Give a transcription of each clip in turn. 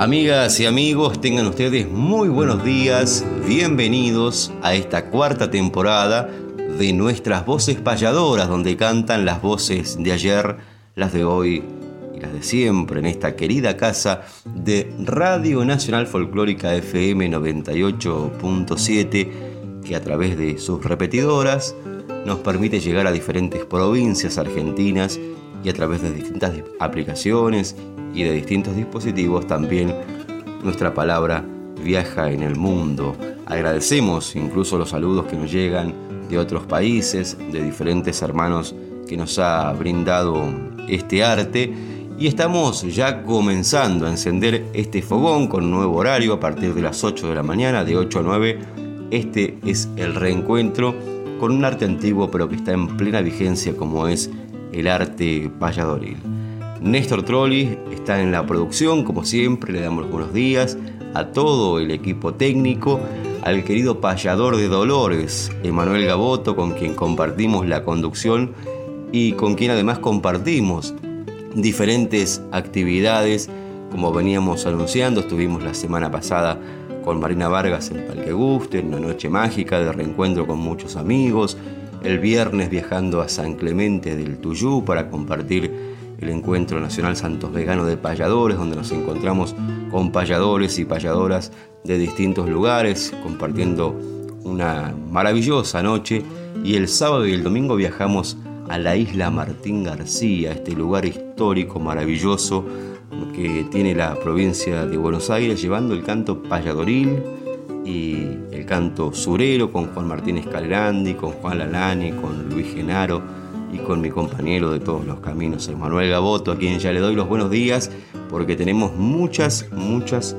Amigas y amigos, tengan ustedes muy buenos días, bienvenidos a esta cuarta temporada de nuestras voces payadoras, donde cantan las voces de ayer, las de hoy y las de siempre, en esta querida casa de Radio Nacional Folclórica FM 98.7, que a través de sus repetidoras nos permite llegar a diferentes provincias argentinas y a través de distintas aplicaciones y de distintos dispositivos también nuestra palabra viaja en el mundo. Agradecemos incluso los saludos que nos llegan de otros países, de diferentes hermanos que nos ha brindado este arte y estamos ya comenzando a encender este fogón con nuevo horario a partir de las 8 de la mañana, de 8 a 9. Este es el reencuentro con un arte antiguo pero que está en plena vigencia como es el arte payadoril. Néstor Trolli está en la producción, como siempre, le damos los buenos días a todo el equipo técnico, al querido payador de Dolores, Emanuel Gaboto, con quien compartimos la conducción y con quien además compartimos diferentes actividades, como veníamos anunciando, estuvimos la semana pasada con Marina Vargas en Palque Guste, una noche mágica de reencuentro con muchos amigos, el viernes viajando a San Clemente del Tuyú para compartir el Encuentro Nacional Santos Vegano de Payadores, donde nos encontramos con payadores y payadoras de distintos lugares, compartiendo una maravillosa noche. Y el sábado y el domingo viajamos a la isla Martín García, este lugar histórico maravilloso que tiene la provincia de Buenos Aires, llevando el canto payadoril y el canto surero con Juan Martínez Calerandi, con Juan Lalane, con Luis Genaro y con mi compañero de todos los caminos, Emanuel Gaboto, a quien ya le doy los buenos días, porque tenemos muchas, muchas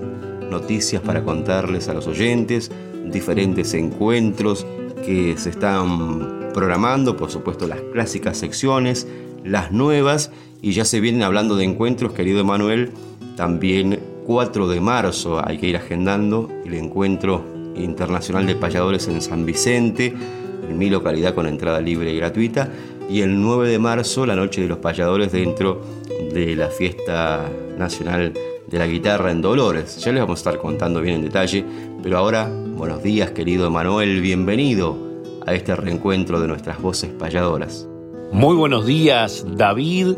noticias para contarles a los oyentes, diferentes encuentros que se están programando, por supuesto las clásicas secciones, las nuevas, y ya se vienen hablando de encuentros, querido Emanuel, también 4 de marzo hay que ir agendando el encuentro internacional de payadores en San Vicente, en mi localidad con entrada libre y gratuita, y el 9 de marzo la Noche de los Payadores dentro de la Fiesta Nacional de la Guitarra en Dolores. Ya les vamos a estar contando bien en detalle, pero ahora, buenos días querido Emanuel, bienvenido a este reencuentro de nuestras voces payadoras. Muy buenos días David,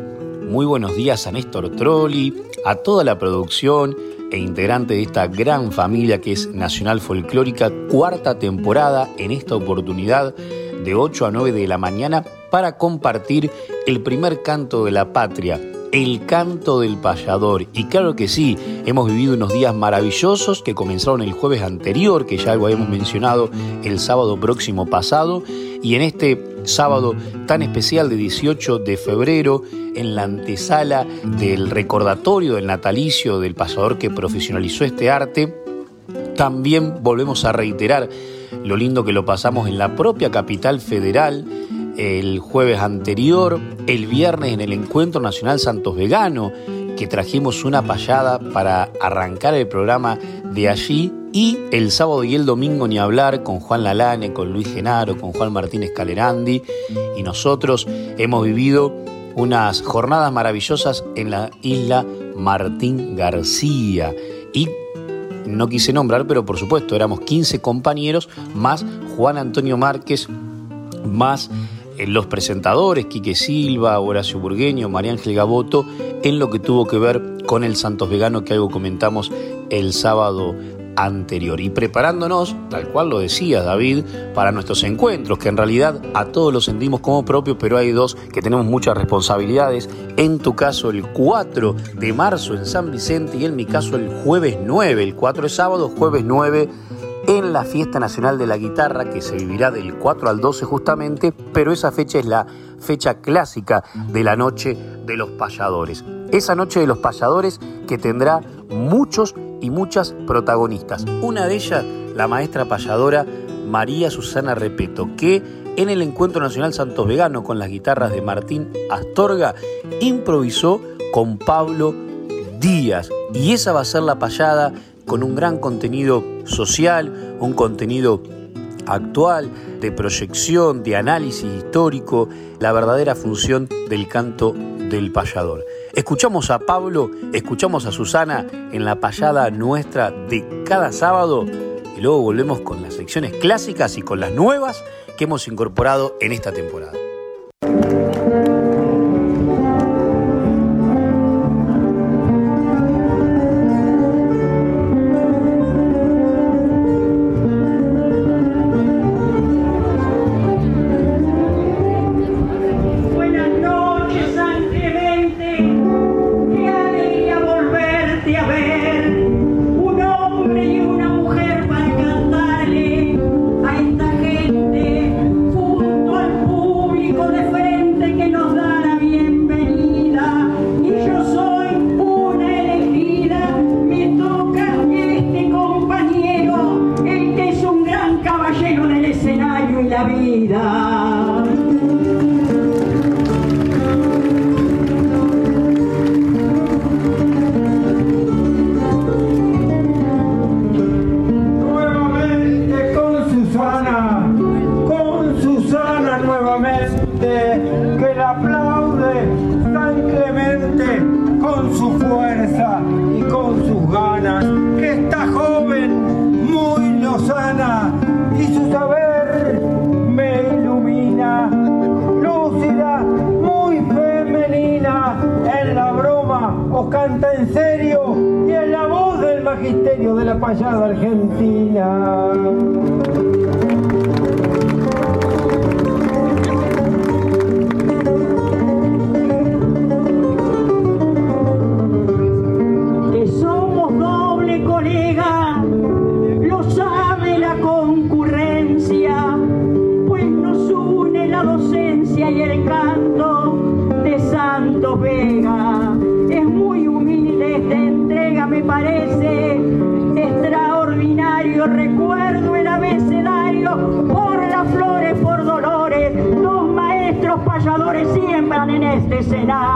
muy buenos días a Néstor Trolli, a toda la producción e integrante de esta gran familia que es Nacional Folclórica, cuarta temporada en esta oportunidad de 8 a 9 de la mañana para compartir el primer canto de la patria, el canto del payador. Y claro que sí, hemos vivido unos días maravillosos que comenzaron el jueves anterior, que ya lo habíamos mencionado el sábado próximo pasado, y en este sábado tan especial de 18 de febrero, en la antesala del recordatorio del natalicio del payador que profesionalizó este arte, también volvemos a reiterar lo lindo que lo pasamos en la propia capital federal el jueves anterior, el viernes en el Encuentro Nacional Santos Vegano, que trajimos una payada para arrancar el programa de allí, y el sábado y el domingo ni hablar con Juan Lalane, con Luis Genaro, con Juan Martínez Calerandi, y nosotros hemos vivido unas jornadas maravillosas en la isla Martín García. Y no quise nombrar, pero por supuesto éramos 15 compañeros, más Juan Antonio Márquez, más los presentadores, Quique Silva, Horacio Burgueño, María Ángel Gaboto, en lo que tuvo que ver con el Santos Vegano que algo comentamos el sábado anterior y preparándonos, tal cual lo decía David, para nuestros encuentros, que en realidad a todos los sentimos como propios, pero hay dos que tenemos muchas responsabilidades. En tu caso el 4 de marzo en San Vicente y en mi caso el jueves 9, el 4 es sábado, jueves 9 en la Fiesta Nacional de la Guitarra que se vivirá del 4 al 12 justamente, pero esa fecha es la fecha clásica de la Noche de los Payadores. Esa Noche de los Payadores que tendrá muchos y muchas protagonistas. Una de ellas, la maestra payadora María Susana Repeto, que en el Encuentro Nacional Santos Vegano con las guitarras de Martín Astorga improvisó con Pablo Díaz. Y esa va a ser la payada con un gran contenido social, un contenido actual, de proyección, de análisis histórico, la verdadera función del canto del payador. Escuchamos a Pablo, escuchamos a Susana en la payada nuestra de cada sábado y luego volvemos con las secciones clásicas y con las nuevas que hemos incorporado en esta temporada. y su saber me ilumina. Lúcida, muy femenina, en la broma os canta en serio y en la voz del magisterio de la payada argentina.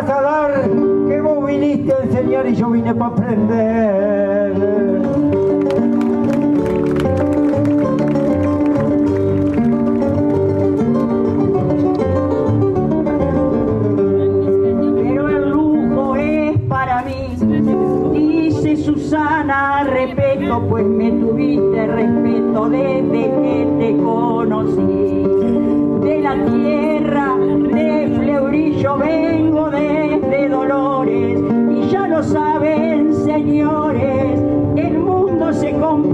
vas a dar que vos viniste a enseñar y yo vine para aprender. Pero el lujo es para mí, dice Susana, respeto, pues me tuviste respeto desde que te conocí. De la tierra de Fleurillo vengo.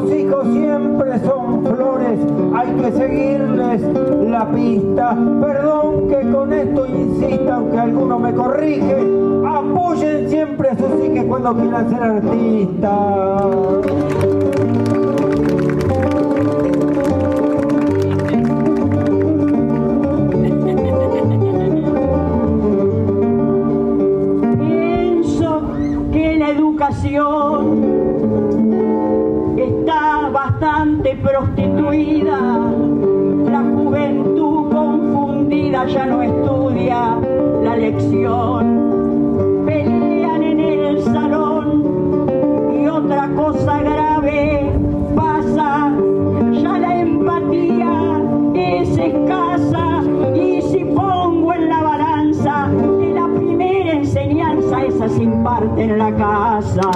los hijos siempre son flores, hay que seguirles la pista. Perdón que con esto insista, aunque alguno me corrige, apoyen siempre a sus hijos cuando quieran ser artistas. Pienso que la educación prostituida. La juventud confundida ya no estudia la lección. Pelean en el salón y otra cosa grave pasa. Ya la empatía es escasa y si pongo en la balanza que la primera enseñanza esa se imparte en la casa.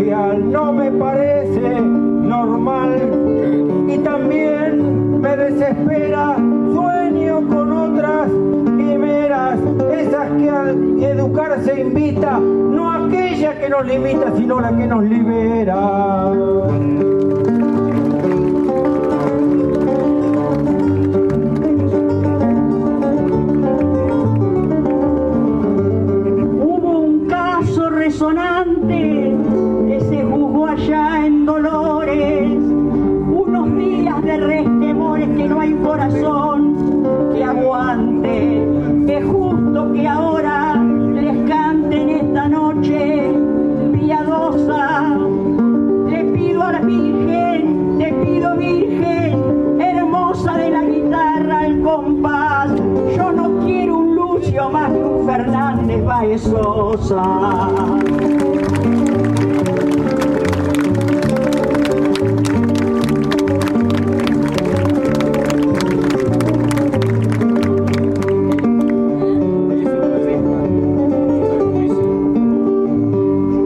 No me parece normal y también me desespera. Sueño con otras quimeras, esas que al educarse invita, no aquella que nos limita, sino la que nos libera.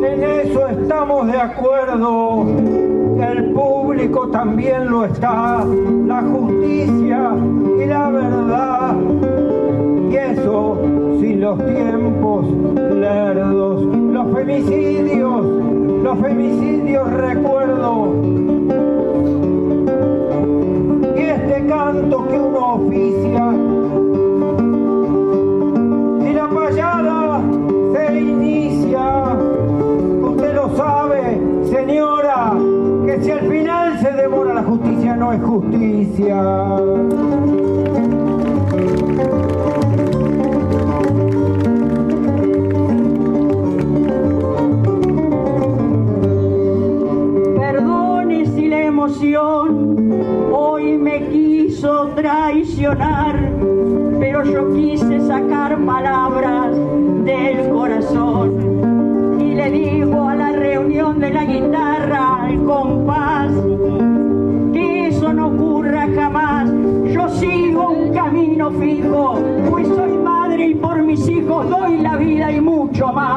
En eso estamos de acuerdo. El público también lo está. La justicia y la verdad. Y eso sin los tiempos lerdos. Los femicidios, los femicidios recuerdo. Y este canto que uno oficia y la payada se inicia. Usted lo sabe, señora, que si al final se demora la justicia no es justicia. Pero yo quise sacar palabras del corazón y le digo a la reunión de la guitarra al compás que eso no ocurra jamás. Yo sigo un camino fijo, pues soy madre y por mis hijos doy la vida y mucho más.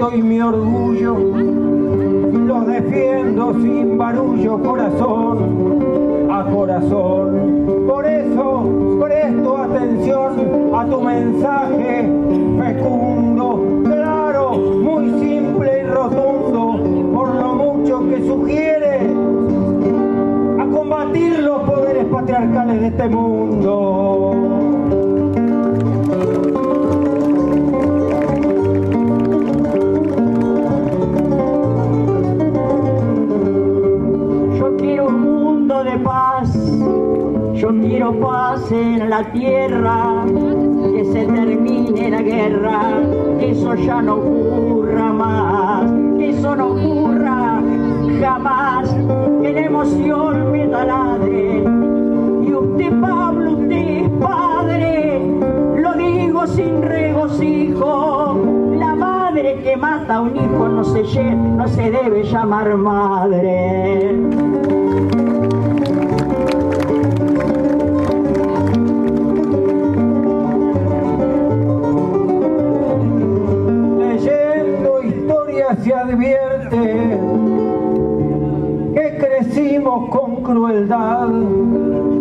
Afecto y mi orgullo. Los defiendo sin barullo, corazón a corazón. Por eso presto atención a tu mensaje fecundo, claro, muy simple y rotundo, por lo mucho que sugiere a combatir los poderes patriarcales de este mundo. Yo quiero paz en la tierra, que se termine la guerra, que eso ya no ocurra más, que eso no ocurra jamás, que la emoción me taladre. Y usted, Pablo, usted es padre, lo digo sin regocijo, la madre que mata a un hijo no se, no se debe llamar madre. Crueldad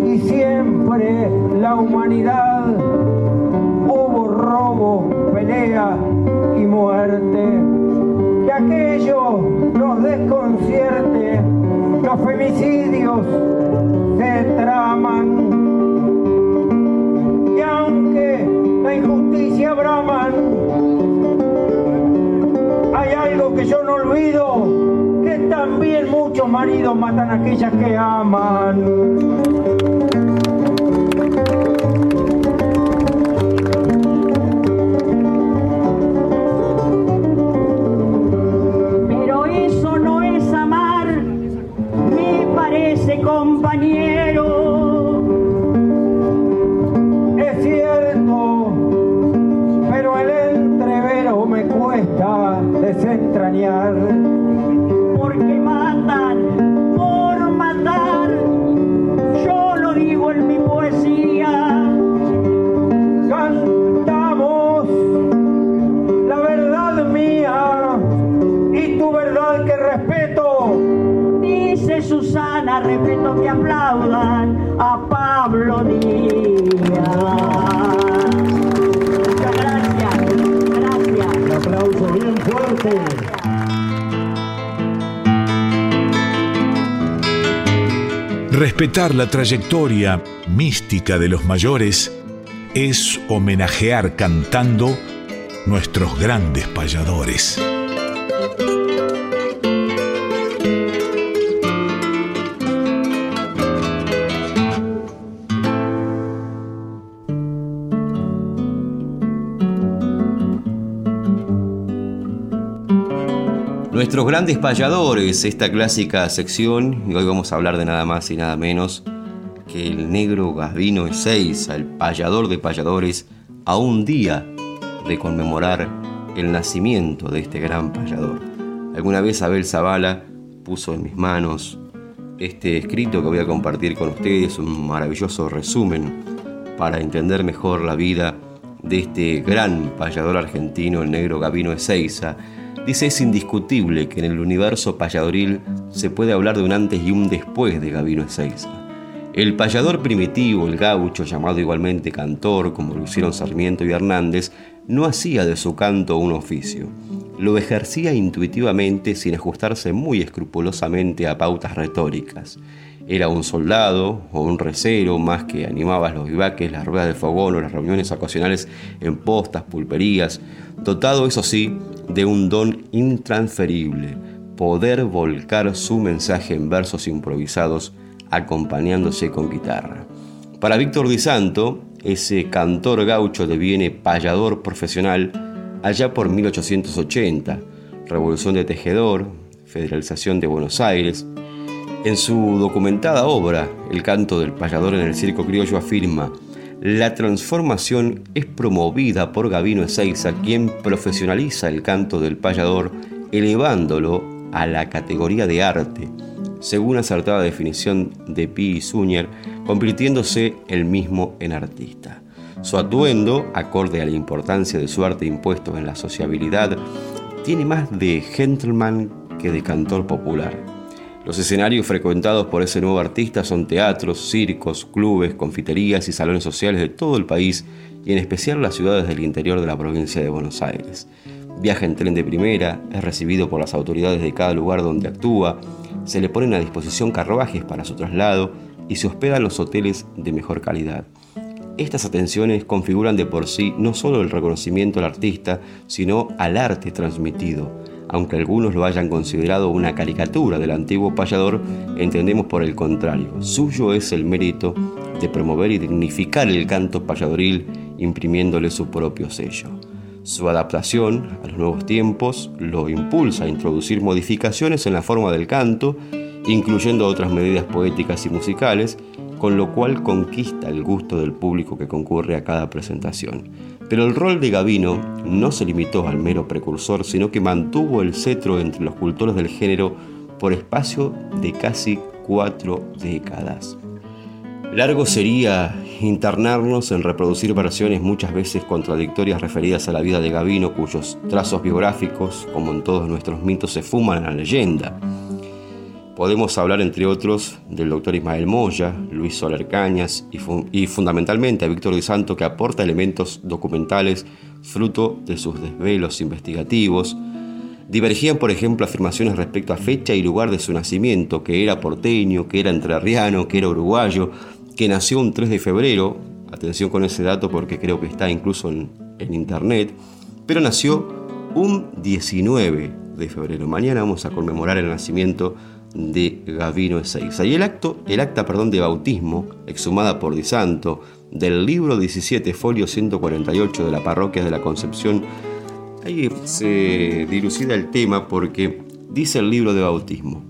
y siempre la humanidad hubo robo, pelea y muerte. Que aquello nos desconcierte, los femicidios se traman. Y aunque la injusticia braman, hay algo que yo no olvido, también muchos maridos matan a aquellas que aman. Que aplaudan a Pablo Díaz. Muchas gracias, gracias. Un aplauso bien fuerte. Respetar la trayectoria mística de los mayores es homenajear cantando nuestros grandes payadores. Grandes payadores, esta clásica sección, y hoy vamos a hablar de nada más y nada menos que el negro Gavino Ezeiza, el payador de payadores, a un día de conmemorar el nacimiento de este gran payador. Alguna vez Abel Zavala puso en mis manos este escrito que voy a compartir con ustedes, un maravilloso resumen para entender mejor la vida de este gran payador argentino, el negro Gavino Ezeiza. Dice, es indiscutible que en el universo payadoril se puede hablar de un antes y un después de Gavino Ezeiza. El payador primitivo, el gaucho, llamado igualmente cantor, como lo hicieron Sarmiento y Hernández, no hacía de su canto un oficio. Lo ejercía intuitivamente sin ajustarse muy escrupulosamente a pautas retóricas. Era un soldado o un recero más que animaba los vivaques, las ruedas de fogón o las reuniones ocasionales en postas, pulperías, dotado, eso sí, de un don intransferible, poder volcar su mensaje en versos improvisados acompañándose con guitarra. Para Víctor Di Santo, ese cantor gaucho deviene payador profesional allá por 1880, revolución de Tejedor, federalización de Buenos Aires. En su documentada obra, El canto del payador en el circo criollo afirma, la transformación es promovida por Gavino Ezeiza, quien profesionaliza el canto del payador, elevándolo a la categoría de arte, según acertada definición de Pi Zúñer, convirtiéndose el mismo en artista. Su atuendo, acorde a la importancia de su arte impuesto en la sociabilidad, tiene más de gentleman que de cantor popular. Los escenarios frecuentados por ese nuevo artista son teatros, circos, clubes, confiterías y salones sociales de todo el país y en especial las ciudades del interior de la provincia de Buenos Aires. Viaja en tren de primera, es recibido por las autoridades de cada lugar donde actúa, se le ponen a disposición carruajes para su traslado y se hospeda en los hoteles de mejor calidad. Estas atenciones configuran de por sí no solo el reconocimiento al artista, sino al arte transmitido. Aunque algunos lo hayan considerado una caricatura del antiguo payador, entendemos por el contrario, suyo es el mérito de promover y dignificar el canto payadoril imprimiéndole su propio sello. Su adaptación a los nuevos tiempos lo impulsa a introducir modificaciones en la forma del canto, incluyendo otras medidas poéticas y musicales, con lo cual conquista el gusto del público que concurre a cada presentación. Pero el rol de Gavino no se limitó al mero precursor, sino que mantuvo el cetro entre los cultores del género por espacio de casi cuatro décadas. Largo sería internarnos en reproducir versiones muchas veces contradictorias referidas a la vida de Gavino, cuyos trazos biográficos, como en todos nuestros mitos, se fuman en la leyenda. Podemos hablar, entre otros, del doctor Ismael Moya, Luis Soler Cañas y, fundamentalmente a Víctor Di Santo, que aporta elementos documentales fruto de sus desvelos investigativos, Divergían, por ejemplo, afirmaciones respecto a fecha y lugar de su nacimiento, que era porteño, que era entrerriano, que era uruguayo, que nació un 3 de febrero, atención con ese dato porque creo que está incluso en, internet, pero nació un 19 de febrero. Mañana vamos a conmemorar el nacimiento de Gavino Ezeiza. Y el, acto, el acta perdón, de bautismo, exhumada por Di Santo, del libro 17, folio 148 de la parroquia de la Concepción Ahí se dilucida el tema porque dice el libro de bautismo.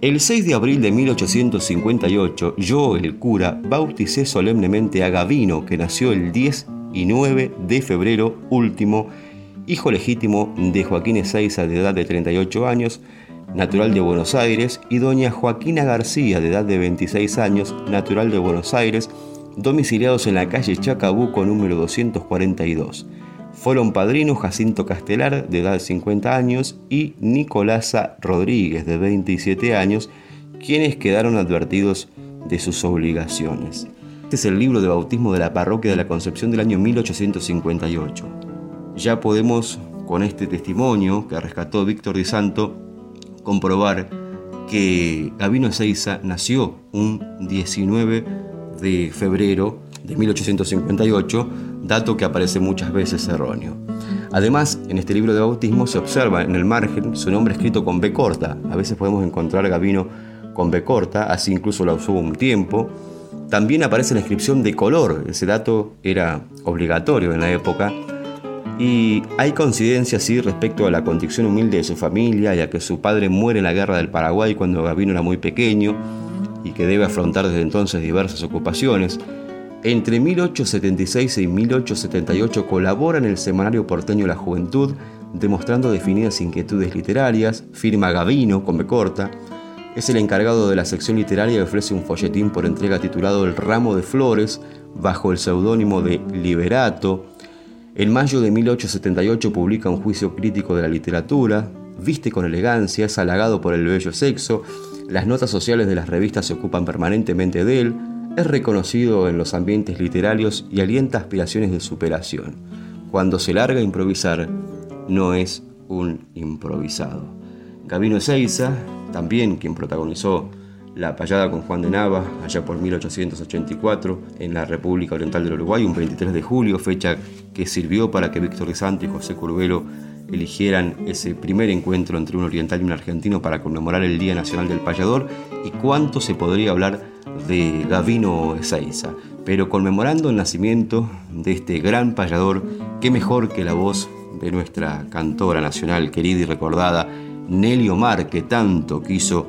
El 6 de abril de 1858, yo, el cura, bauticé solemnemente a Gavino, que nació el 10 y 9 de febrero último, hijo legítimo de Joaquín Ezeiza, de edad de 38 años, natural de Buenos Aires, y doña Joaquina García, de edad de 26 años, natural de Buenos Aires, domiciliados en la calle Chacabuco número 242. Fueron padrinos Jacinto Castelar, de edad de 50 años, y Nicolasa Rodríguez, de 27 años, quienes quedaron advertidos de sus obligaciones. Este es el libro de bautismo de la parroquia de la Concepción del año 1858. Ya podemos, con este testimonio que rescató Víctor Di Santo, comprobar que Gabino Ezeiza nació un 19 de febrero de 1858 dato que aparece muchas veces erróneo. Además, en este libro de bautismo se observa en el margen su nombre escrito con B corta. A veces podemos encontrar Gavino con B corta, así incluso la usó un tiempo. También aparece la inscripción de color, ese dato era obligatorio en la época. Y hay coincidencia así respecto a la condición humilde de su familia, ya que su padre muere en la guerra del Paraguay cuando Gavino era muy pequeño y que debe afrontar desde entonces diversas ocupaciones. Entre 1876 y 1878 colabora en el semanario porteño La Juventud, demostrando definidas inquietudes literarias, firma Gavino, con B corta, es el encargado de la sección literaria y ofrece un folletín por entrega titulado El ramo de flores, bajo el seudónimo de Liberato. En mayo de 1878 publica un juicio crítico de la literatura, viste con elegancia, es halagado por el bello sexo, las notas sociales de las revistas se ocupan permanentemente de él, es reconocido en los ambientes literarios y alienta aspiraciones de superación. Cuando se larga a improvisar, no es un improvisado. Gabino Ezeiza, también quien protagonizó la payada con Juan de Nava, allá por 1884, en la República Oriental del Uruguay, un 23 de julio, fecha que sirvió para que Víctor de Santo y José Curvelo eligieran ese primer encuentro entre un oriental y un argentino para conmemorar el Día Nacional del Payador y cuánto se podría hablar de Gavino Ezeiza. Pero conmemorando el nacimiento de este gran payador, qué mejor que la voz de nuestra cantora nacional querida y recordada, Nelly Omar, que tanto quiso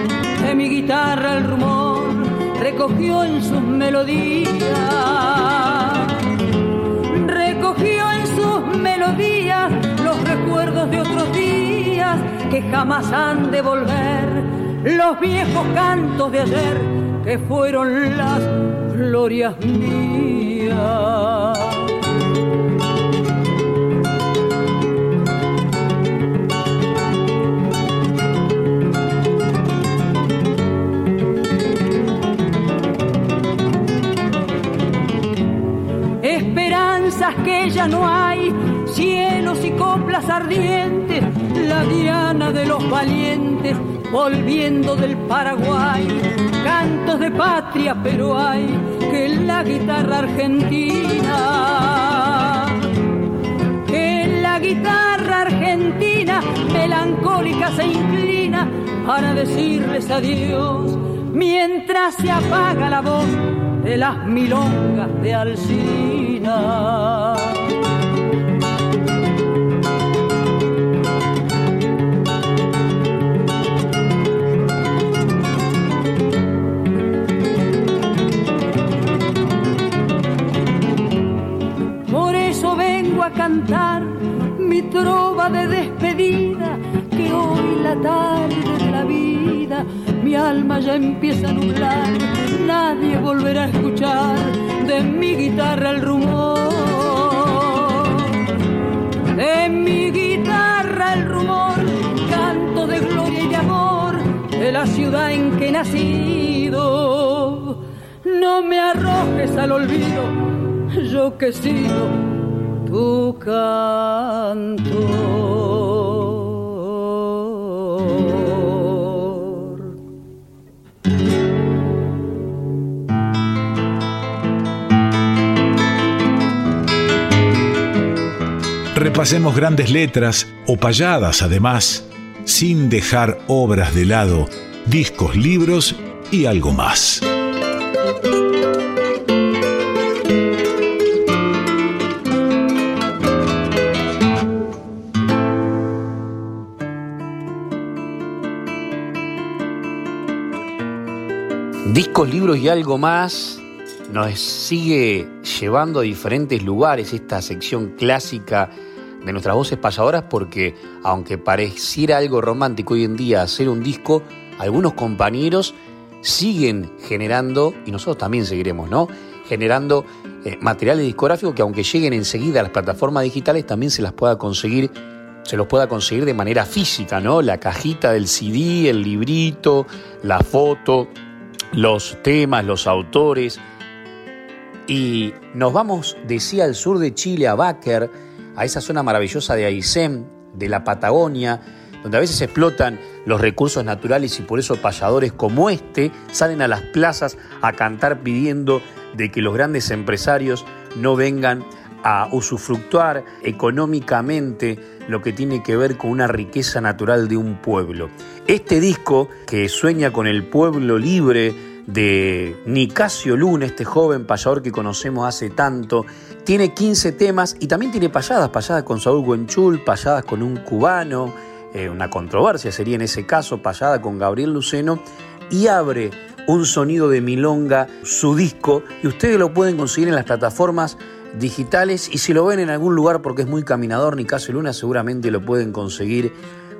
recogió en sus melodías, recogió en sus melodías los recuerdos de otros días que jamás han de volver, los viejos cantos de ayer que fueron las glorias mías. Que ya no hay, cielos y coplas ardientes, la diana de los valientes, volviendo del Paraguay, cantos de patria, pero hay que la guitarra argentina guitarra argentina melancólica se inclina para decirles adiós mientras se apaga la voz de las milongas de Alcina. Por eso vengo a cantar mi trova de despedida, que hoy la tarde de la vida mi alma ya empieza a nublar, nadie volverá a escuchar de mi guitarra el rumor. De mi guitarra el rumor, canto de gloria y de amor de la ciudad en que he nacido. No me arrojes al olvido, yo que sigo tu canto. Repasemos grandes letras o payadas además, sin dejar obras de lado, discos, libros y algo más. Discos, libros y algo más nos sigue llevando a diferentes lugares esta sección clásica de nuestras voces payadoras porque aunque pareciera algo romántico hoy en día hacer un disco, algunos compañeros siguen generando, y nosotros también seguiremos, ¿no? Generando eh, materiales discográficos que aunque lleguen enseguida a las plataformas digitales también se las pueda conseguir, se los pueda conseguir de manera física, ¿no? La cajita del CD, el librito, la foto, los temas, los autores. Y nos vamos, decía, al sur de Chile, a Báquer, a esa zona maravillosa de Aysén, de la Patagonia, donde a veces explotan los recursos naturales y por eso payadores como este salen a las plazas a cantar pidiendo de que los grandes empresarios no vengan a usufructuar económicamente lo que tiene que ver con una riqueza natural de un pueblo. Este disco que sueña con el pueblo libre de Nicasio Luna, este joven payador que conocemos hace tanto, tiene 15 temas y también tiene payadas, payadas con Saúl Guenchul, payadas con un cubano, eh, una controversia sería en ese caso, payada con Gabriel Luceno, y abre un sonido de milonga, su disco, y ustedes lo pueden conseguir en las plataformas digitales y si lo ven en algún lugar porque es muy caminador, Nicasio Luna seguramente lo pueden conseguir,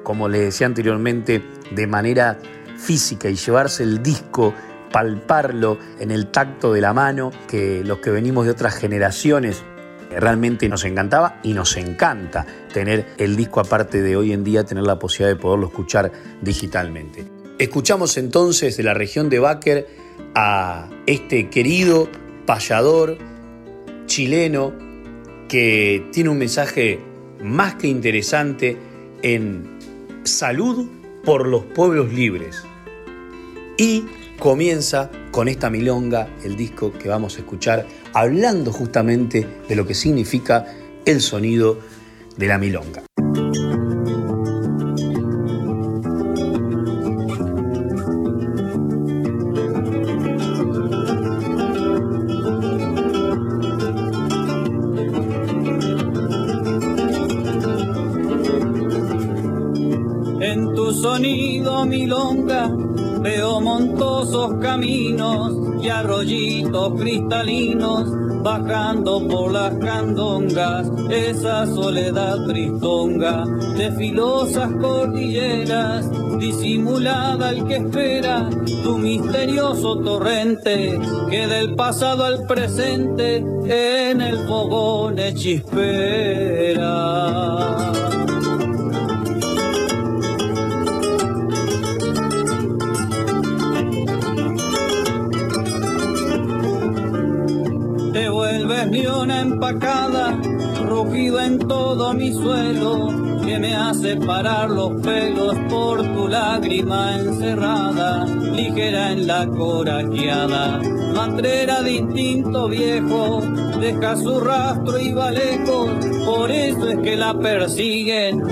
como les decía anteriormente, de manera física y llevarse el disco palparlo en el tacto de la mano, que los que venimos de otras generaciones realmente nos encantaba y nos encanta tener el disco aparte de hoy en día, tener la posibilidad de poderlo escuchar digitalmente. Escuchamos entonces de la región de Báquer a este querido payador chileno que tiene un mensaje más que interesante en salud por los pueblos libres. Y comienza con esta milonga, el disco que vamos a escuchar, hablando justamente de lo que significa el sonido de la milonga. Arroyitos cristalinos bajando por las candongas, esa soledad tristonga de filosas cordilleras, disimulada el que espera tu misterioso torrente, que del pasado al presente en el fogón chispera. Ni una empacada, rugido en todo mi suelo, que me hace parar los pelos por tu lágrima encerrada. ligera en la corajeada. Matrera de instinto viejo, deja su rastro y va lejos, por eso es que la persiguen.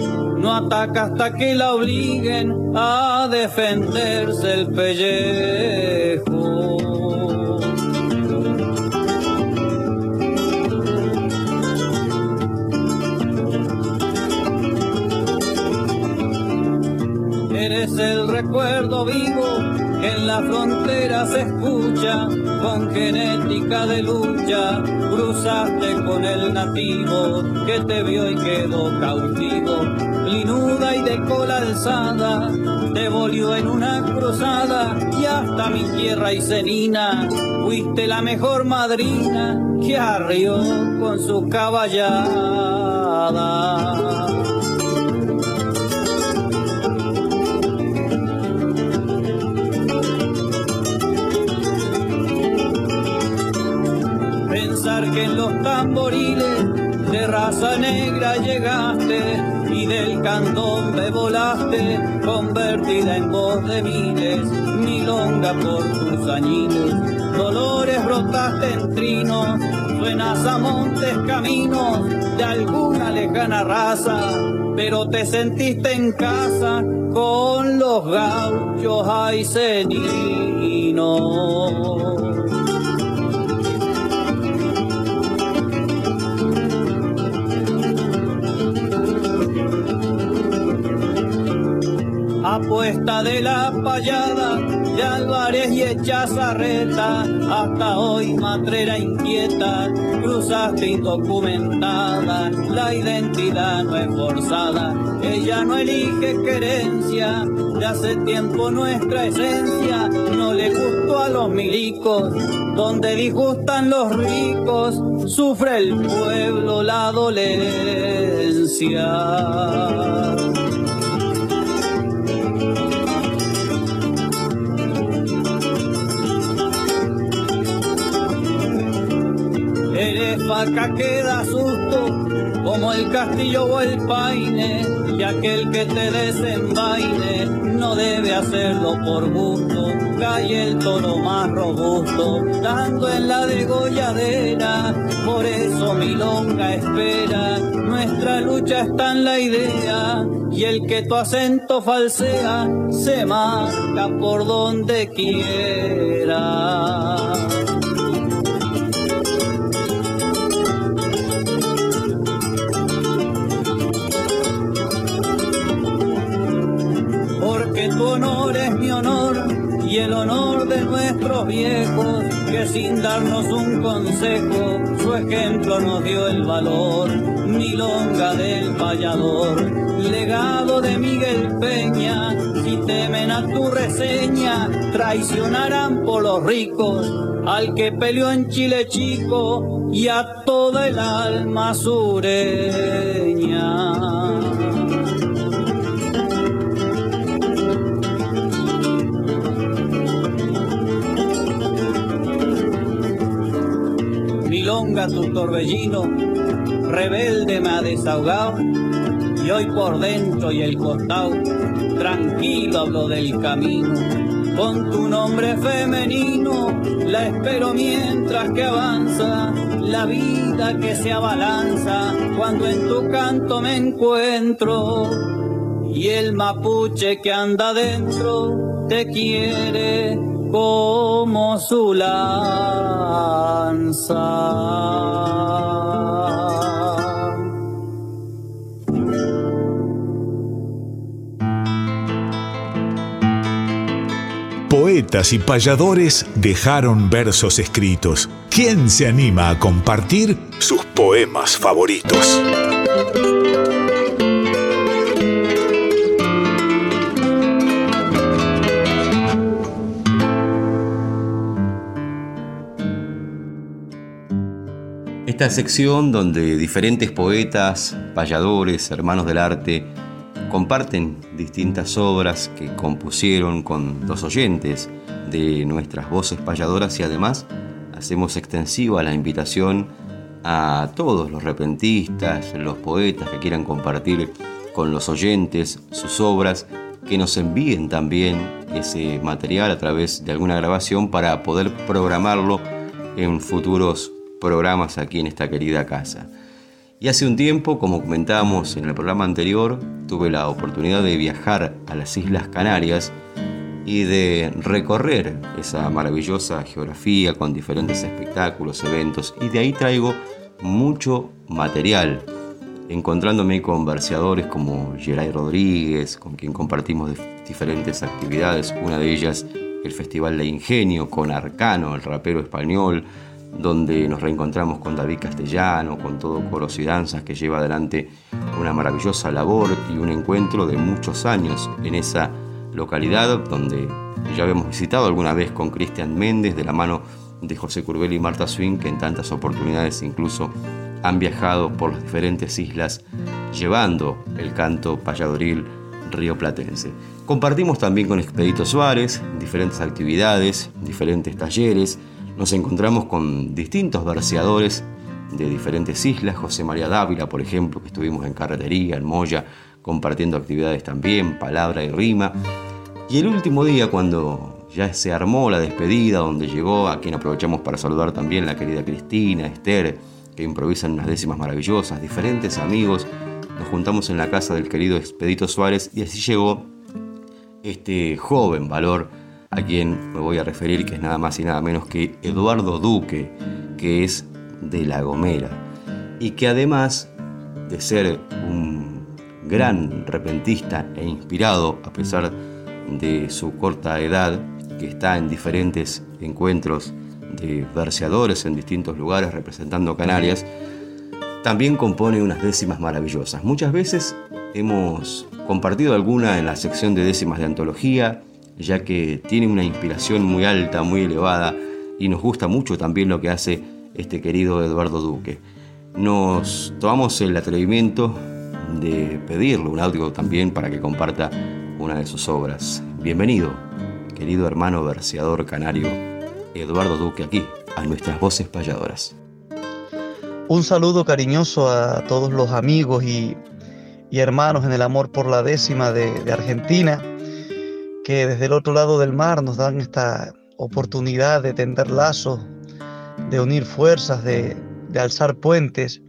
No ataca hasta que la obliguen a defenderse el pellejo. El recuerdo vivo que en la frontera se escucha con genética de lucha. Cruzaste con el nativo que te vio y quedó cautivo. Linuda y de cola alzada, te volvió en una cruzada y hasta mi tierra y cenina. Fuiste la mejor madrina que arrió con su caballada. En los tamboriles de raza negra llegaste y del me volaste, convertida en voz de miles, milonga por tus añiles. Dolores brotaste en trinos, suenas a montes caminos de alguna lejana raza, pero te sentiste en casa con los gauchos aiceninos. Apuesta de la payada de Álvarez y Echazarreta, hasta hoy matrera inquieta, cruzaste indocumentada, la identidad no es forzada, ella no elige querencia, de hace tiempo nuestra esencia no le gustó a los milicos, donde disgustan los ricos, sufre el pueblo la dolencia. Vaca queda susto, como el castillo o el paine, y aquel que te desenvaine no debe hacerlo por gusto. Cae el toro más robusto, dando en la degolladera, por eso mi longa espera, nuestra lucha está en la idea, y el que tu acento falsea, se marca por donde quiera. Honor es mi honor y el honor de nuestros viejos, que sin darnos un consejo, su ejemplo nos dio el valor. Milonga del payador, legado de Miguel Peña, si temen a tu reseña, traicionarán por los ricos al que peleó en Chile chico y a toda el alma sureña. Tu torbellino, rebelde me ha desahogado, y hoy por dentro y el costado, tranquilo hablo del camino. Con tu nombre femenino, la espero mientras que avanza la vida que se abalanza cuando en tu canto me encuentro. Y el mapuche que anda dentro te quiere como su Poetas y payadores dejaron versos escritos. ¿Quién se anima a compartir sus poemas favoritos? Esta sección donde diferentes poetas, payadores, hermanos del arte, comparten distintas obras que compusieron con los oyentes de nuestras voces payadoras y además hacemos extensiva la invitación a todos los repentistas, los poetas que quieran compartir con los oyentes sus obras que nos envíen también ese material a través de alguna grabación para poder programarlo en futuros programas aquí en esta querida casa. Y hace un tiempo, como comentábamos en el programa anterior, tuve la oportunidad de viajar a las Islas Canarias y de recorrer esa maravillosa geografía con diferentes espectáculos, eventos, y de ahí traigo mucho material, encontrándome con verseadores como Geray Rodríguez, con quien compartimos diferentes actividades, una de ellas el Festival de Ingenio con Arcano, el rapero español, donde nos reencontramos con David Castellano, con todo Coros y Danzas, que lleva adelante una maravillosa labor y un encuentro de muchos años en esa localidad, donde ya habíamos visitado alguna vez con Cristian Méndez, de la mano de José Curbel y Marta Swing, que en tantas oportunidades incluso han viajado por las diferentes islas llevando el canto payadoril rioplatense. Compartimos también con Expedito Suárez diferentes actividades, diferentes talleres, nos encontramos con distintos verseadores de diferentes islas, José María Dávila, por ejemplo, que estuvimos en Carretería, en Moya, compartiendo actividades también, palabra y rima. Y el último día, cuando ya se armó la despedida, donde llegó, a quien aprovechamos para saludar también la querida Cristina, Esther, que improvisan unas décimas maravillosas, diferentes amigos, nos juntamos en la casa del querido Expedito Suárez y así llegó este joven valor a quien me voy a referir, que es nada más y nada menos que Eduardo Duque, que es de La Gomera, y que además de ser un gran repentista e inspirado, a pesar de su corta edad, que está en diferentes encuentros de verseadores en distintos lugares representando Canarias, también compone unas décimas maravillosas. Muchas veces hemos compartido alguna en la sección de décimas de antología, ya que tiene una inspiración muy alta, muy elevada, y nos gusta mucho también lo que hace este querido Eduardo Duque. Nos tomamos el atrevimiento de pedirle un audio también para que comparta una de sus obras. Bienvenido, querido hermano verseador canario Eduardo Duque, aquí, a nuestras voces payadoras. Un saludo cariñoso a todos los amigos y, hermanos en el amor por la décima de Argentina que desde el otro lado del mar nos dan esta oportunidad de tender lazos, de unir fuerzas, de, alzar puentes,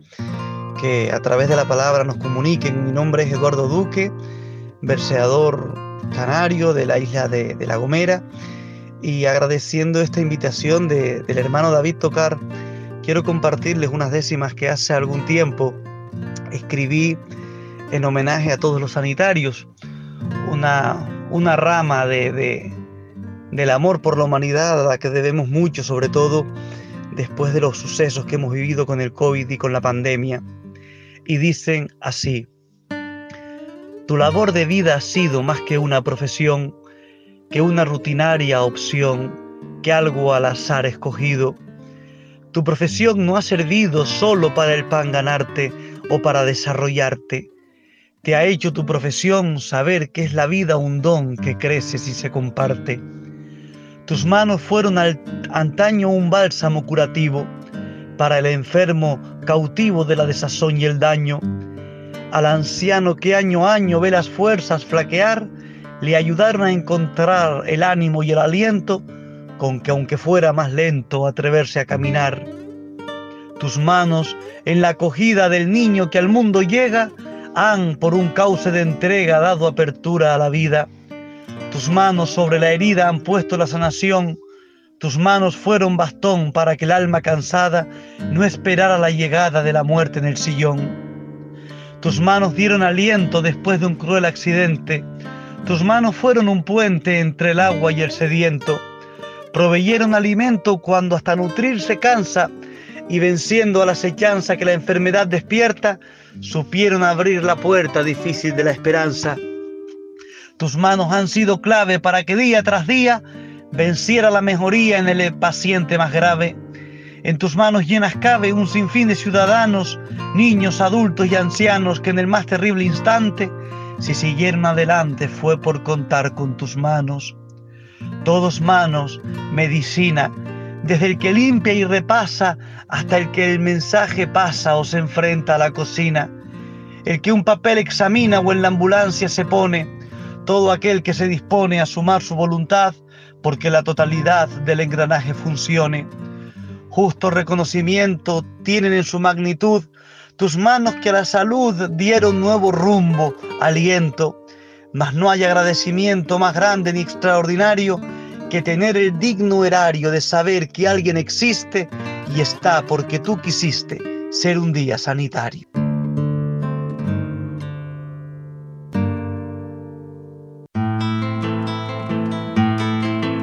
que a través de la palabra nos comuniquen. Mi nombre es Eduardo Duque, verseador canario de la isla de, La Gomera, y agradeciendo esta invitación del hermano David Tocar, quiero compartirles unas décimas que hace algún tiempo escribí en homenaje a todos los sanitarios, una, una rama de, del amor por la humanidad a la que debemos mucho, sobre todo después de los sucesos que hemos vivido con el COVID y con la pandemia. Y dicen así, tu labor de vida ha sido más que una profesión, que una rutinaria opción, que algo al azar escogido. Tu profesión no ha servido solo para el pan ganarte o para desarrollarte, te ha hecho tu profesión saber que es la vida un don que crece si se comparte. Tus manos fueron al, antaño un bálsamo curativo para el enfermo cautivo de la desazón y el daño. Al anciano que año a año ve las fuerzas flaquear, le ayudaron a encontrar el ánimo y el aliento con que aunque fuera más lento atreverse a caminar. Tus manos en la acogida del niño que al mundo llega, han por un cauce de entrega dado apertura a la vida. Tus manos sobre la herida han puesto la sanación. Tus manos fueron bastón para que el alma cansada no esperara la llegada de la muerte en el sillón. Tus manos dieron aliento después de un cruel accidente. Tus manos fueron un puente entre el agua y el sediento. Proveyeron alimento cuando hasta nutrirse cansa y venciendo a la acechanza que la enfermedad despierta, supieron abrir la puerta difícil de la esperanza. Tus manos han sido clave para que día tras día venciera la mejoría en el paciente más grave. En tus manos llenas cabe un sinfín de ciudadanos, niños, adultos y ancianos que en el más terrible instante, si siguieron adelante, fue por contar con tus manos. Todos manos, medicina, desde el que limpia y repasa hasta el que el mensaje pasa o se enfrenta a la cocina, el que un papel examina o en la ambulancia se pone, todo aquel que se dispone a sumar su voluntad porque la totalidad del engranaje funcione. Justo reconocimiento tienen en su magnitud tus manos que a la salud dieron nuevo rumbo, aliento, mas no hay agradecimiento más grande ni extraordinario que tener el digno erario de saber que alguien existe y está porque tú quisiste ser un día sanitario.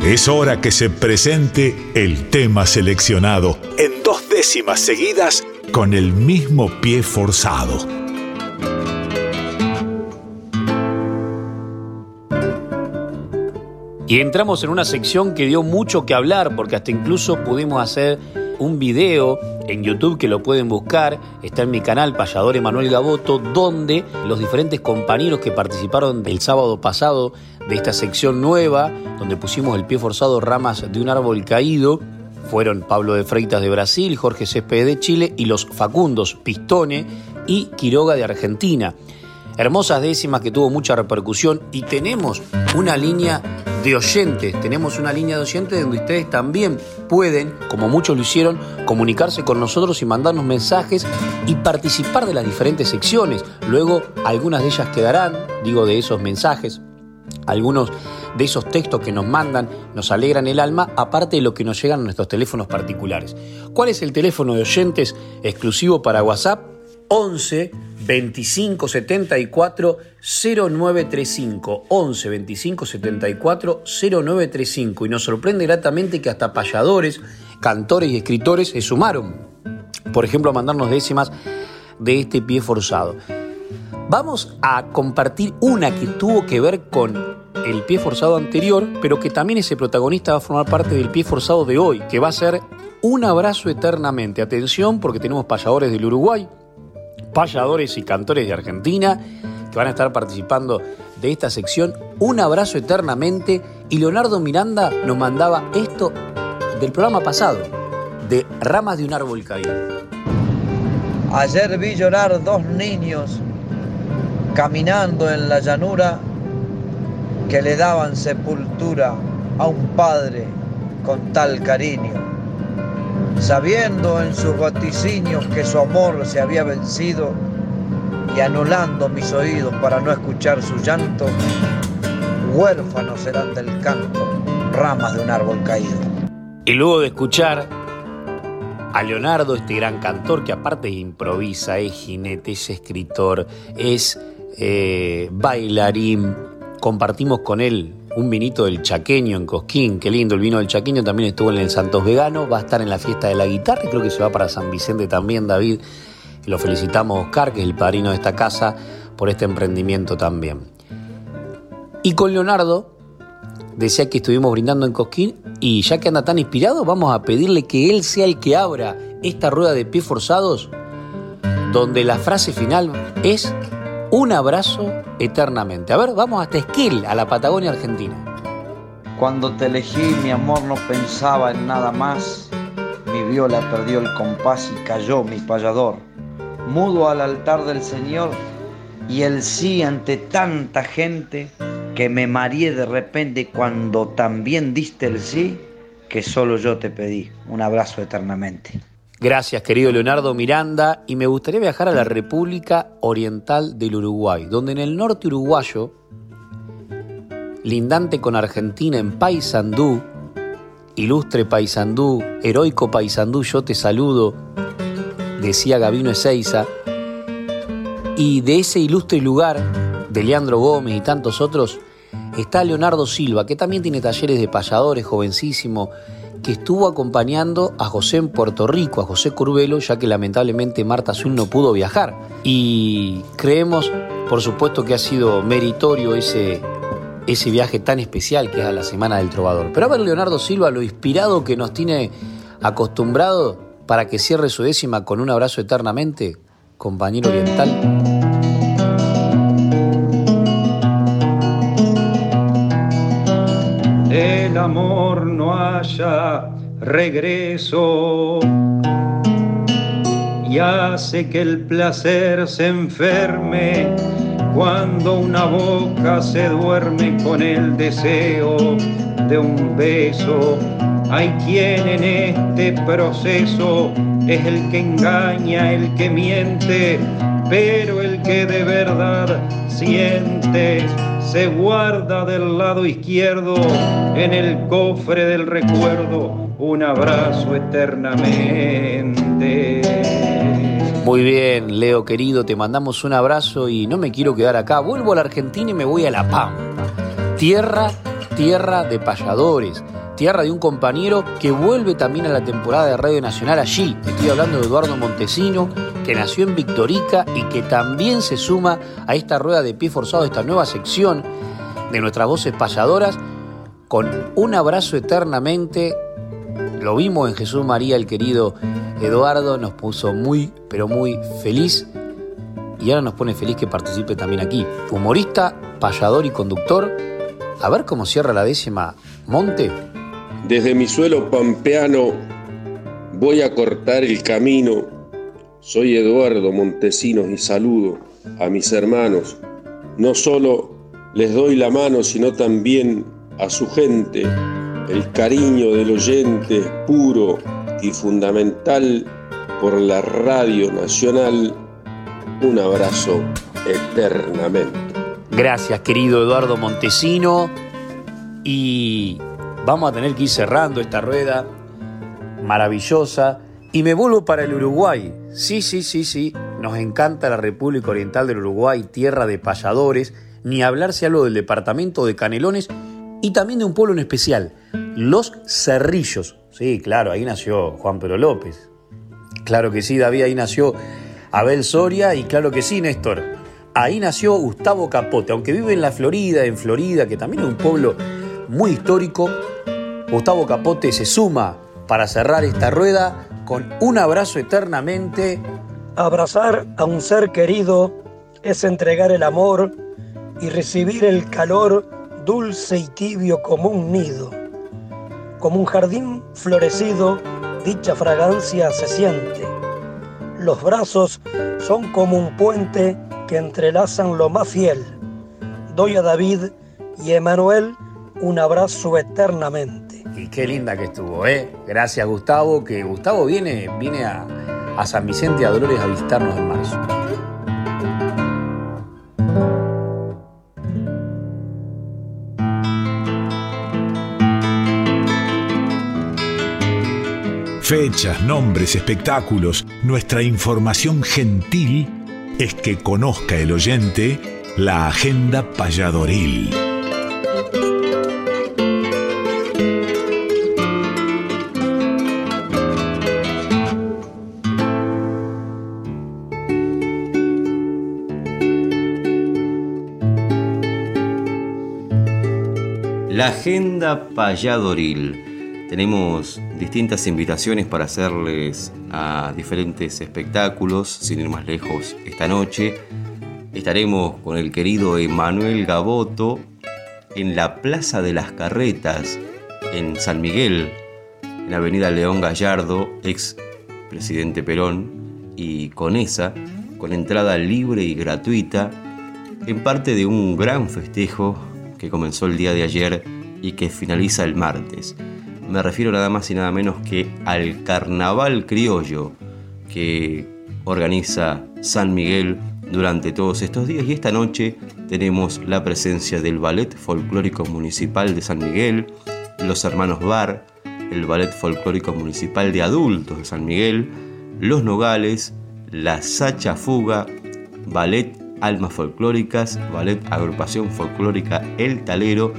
Es hora que se presente el tema seleccionado en dos décimas seguidas con el mismo pie forzado. Y entramos en una sección que dio mucho que hablar porque hasta incluso pudimos hacer un video en YouTube que lo pueden buscar, está en mi canal Payador Emanuel Gaboto, donde los diferentes compañeros que participaron el sábado pasado de esta sección nueva, donde pusimos el pie forzado ramas de un árbol caído, fueron Pablo de Freitas de Brasil, Jorge Céspedes de Chile y los Facundos Pistone y Quiroga de Argentina. Hermosas décimas que tuvo mucha repercusión y tenemos una línea de oyentes, tenemos una línea de oyentes donde ustedes también pueden, como muchos lo hicieron, comunicarse con nosotros y mandarnos mensajes y participar de las diferentes secciones. Luego algunas de ellas quedarán, digo, de esos mensajes, algunos de esos textos que nos mandan nos alegran el alma, aparte de lo que nos llegan a nuestros teléfonos particulares. ¿Cuál es el teléfono de oyentes exclusivo para WhatsApp? 11 25 74 0935 11 25 74 0935 y nos sorprende gratamente que hasta payadores, cantores y escritores se sumaron, por ejemplo, a mandarnos décimas de este pie forzado. Vamos a compartir una que tuvo que ver con el pie forzado anterior, pero que también ese protagonista va a formar parte del pie forzado de hoy, que va a ser un abrazo eternamente. Atención porque tenemos payadores del Uruguay, payadores y cantores de Argentina que van a estar participando de esta sección. Un abrazo eternamente. Y Leonardo Miranda nos mandaba esto del programa pasado, de Ramas de un árbol caído. Ayer vi llorar dos niños caminando en la llanura que le daban sepultura a un padre con tal cariño, sabiendo en sus vaticinios que su amor se había vencido y anulando mis oídos para no escuchar su llanto, huérfanos serán del canto, ramas de un árbol caído. Y luego de escuchar a Leonardo, este gran cantor que aparte improvisa, es jinete, es escritor, es eh, bailarín, compartimos con él un vinito del chaqueño en Cosquín, qué lindo el vino del chaqueño, también estuvo en el Santos Vegano, va a estar en la fiesta de la guitarra creo que se va para San Vicente también, David. Lo felicitamos Oscar, que es el padrino de esta casa, por este emprendimiento también. Y con Leonardo, decía que estuvimos brindando en Cosquín y ya que anda tan inspirado, vamos a pedirle que él sea el que abra esta rueda de pies forzados, donde la frase final es un abrazo eternamente. A ver, vamos hasta Esquel, a la Patagonia Argentina. Cuando te elegí, mi amor no pensaba en nada más. Mi viola perdió el compás y cayó mi payador. Mudo al altar del Señor y el sí ante tanta gente que me mareé de repente cuando también diste el sí que solo yo te pedí. Un abrazo eternamente. Gracias, querido Leonardo Miranda. Y me gustaría viajar a la República Oriental del Uruguay, donde en el norte uruguayo, lindante con Argentina en Paysandú, ilustre Paysandú, heroico Paysandú, yo te saludo, decía Gabino Ezeiza. Y de ese ilustre lugar, de Leandro Gómez y tantos otros, está Leonardo Silva, que también tiene talleres de payadores, jovencísimo, que estuvo acompañando a José en Puerto Rico, a José Curbelo, ya que lamentablemente Marta Azul no pudo viajar. Y creemos, por supuesto, que ha sido meritorio ese, ese viaje tan especial que es a la Semana del Trovador. Pero a ver, Leonardo Silva, lo inspirado que nos tiene acostumbrado para que cierre su décima con un abrazo eternamente, compañero oriental. El amor no haya regreso y hace que el placer se enferme cuando una boca se duerme con el deseo de un beso. Hay quien en este proceso es el que engaña, el que miente, pero el que de verdad siente se guarda del lado izquierdo en el cofre del recuerdo un abrazo eternamente. Muy bien, Leo querido, te mandamos un abrazo y no me quiero quedar acá. Vuelvo a la Argentina y me voy a La Pampa. Tierra, tierra de payadores. Tierra de un compañero que vuelve también a la temporada de Radio Nacional allí. Estoy hablando de Eduardo Montesino, que nació en Victorica y que también se suma a esta rueda de pie forzado, esta nueva sección de nuestras voces payadoras, con un abrazo eternamente. Lo vimos en Jesús María, el querido Eduardo, nos puso muy, pero muy feliz. Y ahora nos pone feliz que participe también aquí. Humorista, payador y conductor. A ver cómo cierra la décima Monte. Desde mi suelo pampeano voy a cortar el camino. Soy Eduardo Montesinos y saludo a mis hermanos. No solo les doy la mano, sino también a su gente. El cariño del oyente es puro y fundamental por la Radio Nacional. Un abrazo eternamente. Gracias, querido Eduardo Montesino. Y vamos a tener que ir cerrando esta rueda maravillosa. Y me vuelvo para el Uruguay. Sí, sí, sí, sí. Nos encanta la República Oriental del Uruguay, tierra de payadores. Ni hablar si hablo del departamento de Canelones y también de un pueblo en especial, Los Cerrillos. Sí, claro, ahí nació Juan Pedro López. Claro que sí, David, ahí nació Abel Soria y claro que sí, Néstor. Ahí nació Gustavo Capote, aunque vive en la Florida, en Florida, que también es un pueblo muy histórico. Gustavo Capote se suma para cerrar esta rueda con un abrazo eternamente. Abrazar a un ser querido es entregar el amor y recibir el calor dulce y tibio como un nido. Como un jardín florecido, dicha fragancia se siente. Los brazos son como un puente que entrelazan lo más fiel. Doy a David y Emanuel un abrazo eternamente. Y qué linda que estuvo, ¿eh? Gracias, Gustavo, que Gustavo viene, viene a, a San Vicente a Dolores a visitarnos en marzo. Fechas, nombres, espectáculos, nuestra información gentil es que conozca el oyente la agenda payadoril. Agenda payadoril. Tenemos distintas invitaciones para hacerles a diferentes espectáculos, sin ir más lejos, esta noche. Estaremos con el querido Emanuel Gaboto en la Plaza de las Carretas, en San Miguel, en la Avenida León Gallardo, ex presidente Perón, y con esa, con entrada libre y gratuita, en parte de un gran festejo que comenzó el día de ayer y que finaliza el martes. Me refiero nada más y nada menos que al Carnaval Criollo que organiza San Miguel durante todos estos días y esta noche tenemos la presencia del Ballet Folclórico Municipal de San Miguel, los hermanos Bar, el Ballet Folclórico Municipal de Adultos de San Miguel, los Nogales, la Sacha Fuga, Ballet Almas Folclóricas, Ballet Agrupación Folclórica El Talero.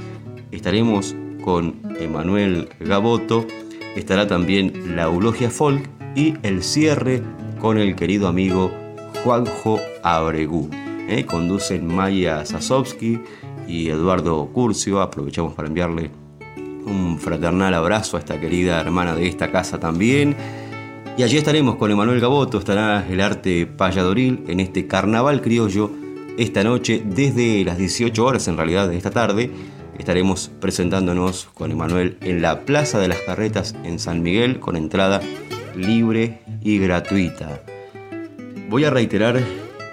Estaremos con Emanuel Gaboto, estará también la Eulogia Folk y el cierre con el querido amigo Juanjo Abregú. ¿eh? Conducen Maya Sasovsky y Eduardo Curcio. Aprovechamos para enviarle un fraternal abrazo a esta querida hermana de esta casa también. Y allí estaremos con Emanuel Gaboto, estará el arte payadoril en este carnaval criollo esta noche desde las 18 horas en realidad de esta tarde. Estaremos presentándonos con Emanuel en la Plaza de las Carretas en San Miguel con entrada libre y gratuita. Voy a reiterar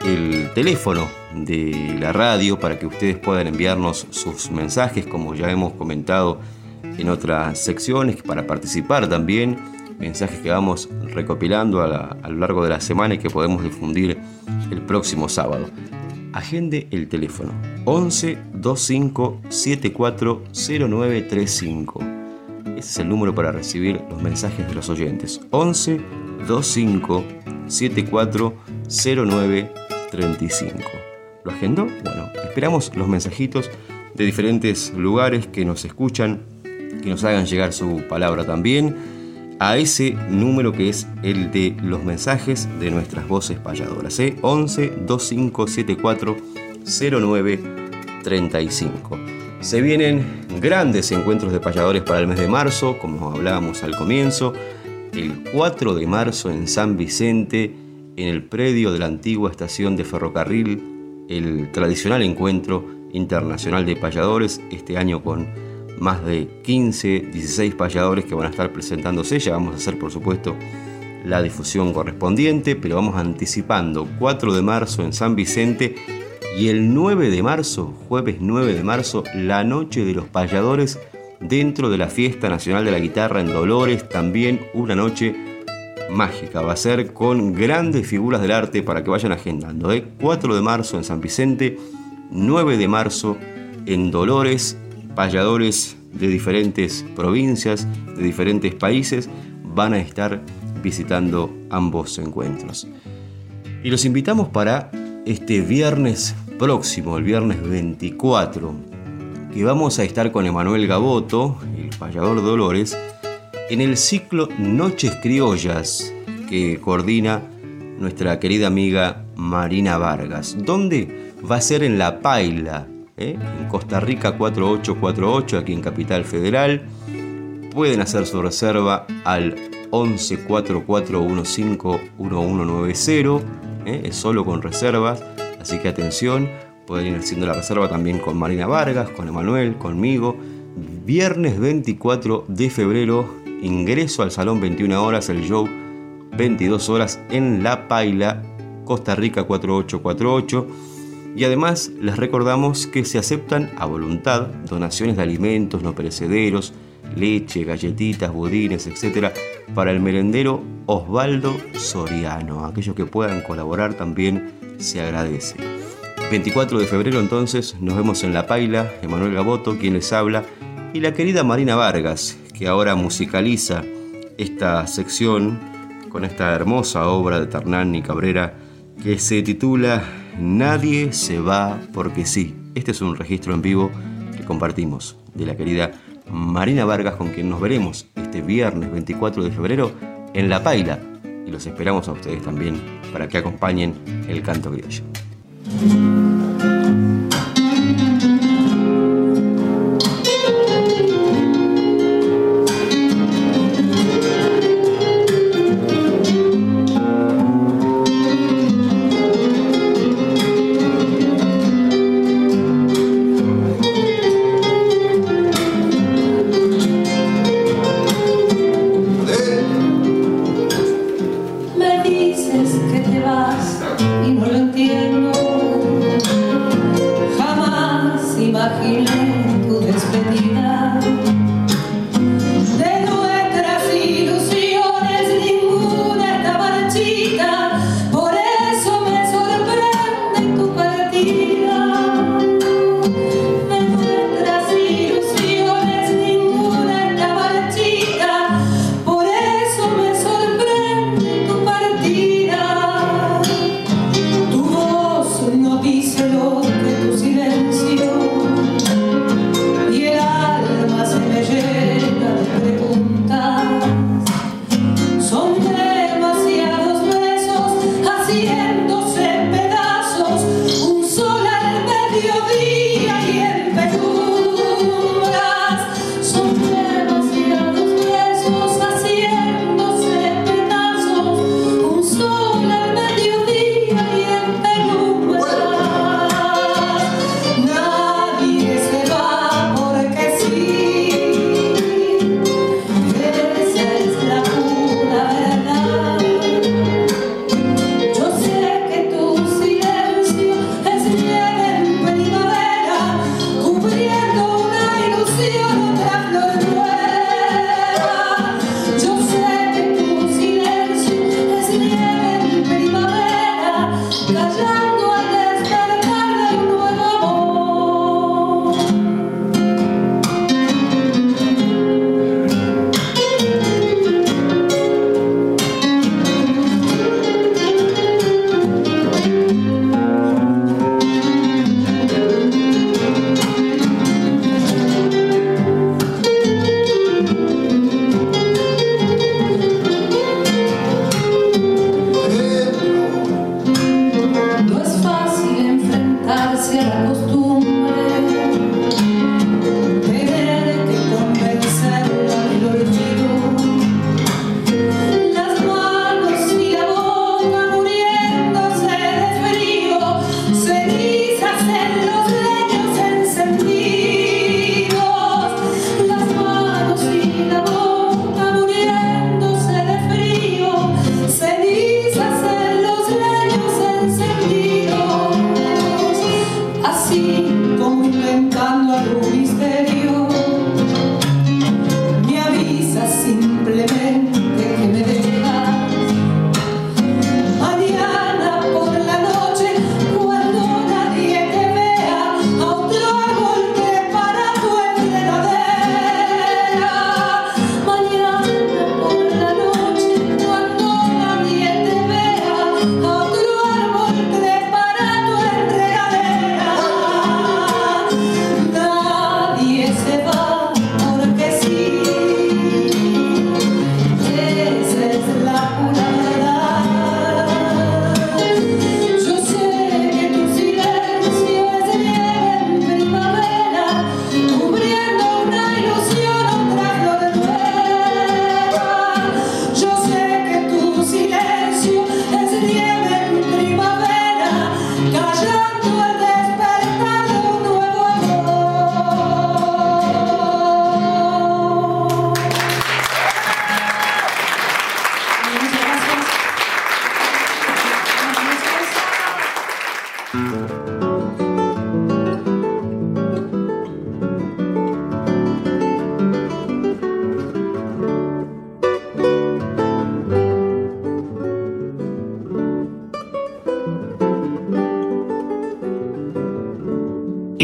el teléfono de la radio para que ustedes puedan enviarnos sus mensajes, como ya hemos comentado en otras secciones, para participar también, mensajes que vamos recopilando a, lo largo de la semana y que podemos difundir el próximo sábado. Agende el teléfono 11 25 74 0935. Ese es el número para recibir los mensajes de los oyentes. 11 25 74 0935. ¿Lo agendó? Bueno, esperamos los mensajitos de diferentes lugares que nos escuchan, que nos hagan llegar su palabra también a ese número que es el de los mensajes de nuestras voces payadoras. ¿eh? 11 2574 0935. Se vienen grandes encuentros de payadores para el mes de marzo, como hablábamos al comienzo. El 4 de marzo en San Vicente, en el predio de la antigua estación de ferrocarril el tradicional encuentro internacional de payadores, este año con más de 15, 16 payadores que van a estar presentándose. Ya vamos a hacer, por supuesto, la difusión correspondiente, pero vamos anticipando 4 de marzo en San Vicente y el 9 de marzo, jueves 9 de marzo, la noche de los payadores dentro de la Fiesta Nacional de la Guitarra en Dolores, también una noche mágica. Va a ser con grandes figuras del arte para que vayan agendando. 4 ¿eh? de marzo en San Vicente, 9 de marzo en Dolores, payadores de diferentes provincias, de diferentes países, van a estar visitando ambos encuentros. Y los invitamos para este viernes próximo, el viernes 24, que vamos a estar con Emanuel Gaboto, el payador Dolores, en el ciclo Noches Criollas que coordina nuestra querida amiga Marina Vargas. ¿Dónde? Va a ser en La Paila, ¿eh? en Costa Rica 4848, aquí en Capital Federal. Pueden hacer su reserva al 1144151190, ¿eh? es solo con reservas, así que atención, pueden ir haciendo la reserva también con Marina Vargas, con Emanuel, conmigo. Viernes 24 de febrero ingreso al Salón 21 horas, el show 22 horas en La Paila, Costa Rica 4848. Y además les recordamos que se aceptan a voluntad donaciones de alimentos no perecederos, leche, galletitas, budines, etc. para el merendero Osvaldo Soriano. Aquellos que puedan colaborar también se agradece. 24 de febrero entonces nos vemos en La Paila, Emanuel Gaboto, quien les habla, y la querida Marina Vargas, que ahora musicaliza esta sección con esta hermosa obra de Ternán y Cabrera que se titula Nadie se va porque sí. Este es un registro en vivo que compartimos de la querida Marina Vargas con quien nos veremos este viernes 24 de febrero en La Paila y los esperamos a ustedes también para que acompañen el canto criollo.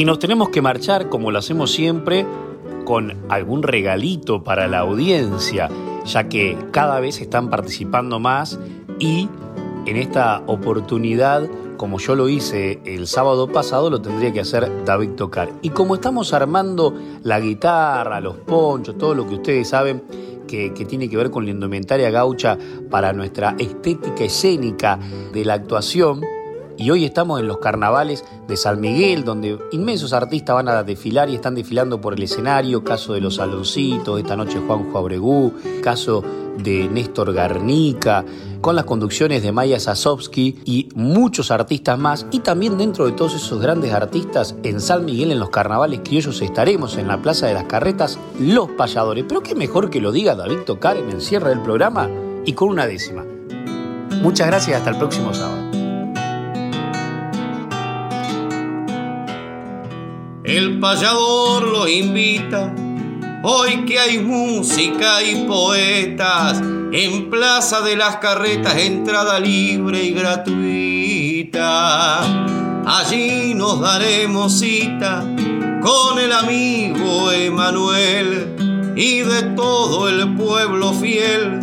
Y nos tenemos que marchar, como lo hacemos siempre, con algún regalito para la audiencia, ya que cada vez están participando más y en esta oportunidad, como yo lo hice el sábado pasado, lo tendría que hacer David Tocar. Y como estamos armando la guitarra, los ponchos, todo lo que ustedes saben, que, tiene que ver con la indumentaria gaucha para nuestra estética escénica de la actuación, y hoy estamos en los carnavales de San Miguel, donde inmensos artistas van a desfilar y están desfilando por el escenario. Caso de los Saloncitos, esta noche Juanjo Abregú, caso de Néstor Garnica, con las conducciones de Maya Sasovsky y muchos artistas más. Y también dentro de todos esos grandes artistas, en San Miguel, en los carnavales criollos, estaremos en la Plaza de las Carretas, los payadores. Pero qué mejor que lo diga David Tocar en el cierre del programa y con una décima. Muchas gracias, hasta el próximo sábado. El payador los invita, hoy que hay música y poetas, en Plaza de las Carretas entrada libre y gratuita. Allí nos daremos cita con el amigo Emanuel y de todo el pueblo fiel.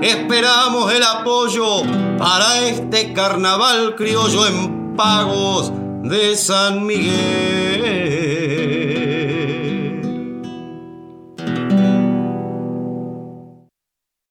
Esperamos el apoyo para este carnaval criollo en pagos de San Miguel.